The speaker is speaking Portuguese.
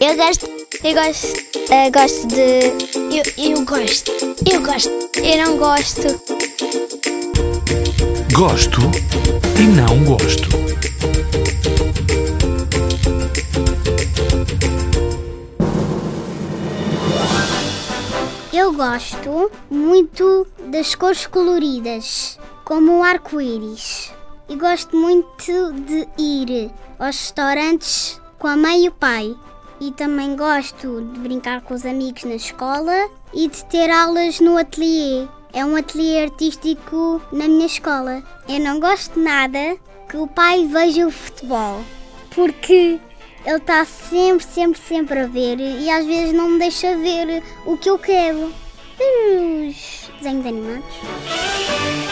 Eu gosto. Eu gosto. eh, gosto de. Eu, eu gosto. Eu gosto. Eu não gosto. Gosto e não gosto. Eu gosto muito das cores coloridas, como o arco-íris. E gosto muito de ir aos restaurantes com a mãe e o pai. E também gosto de brincar com os amigos na escola e de ter aulas no ateliê. É um ateliê artístico na minha escola. Eu não gosto nada que o pai veja o futebol, porque ele está sempre, sempre, sempre a ver e às vezes não me deixa ver o que eu quero. Os desenhos animados.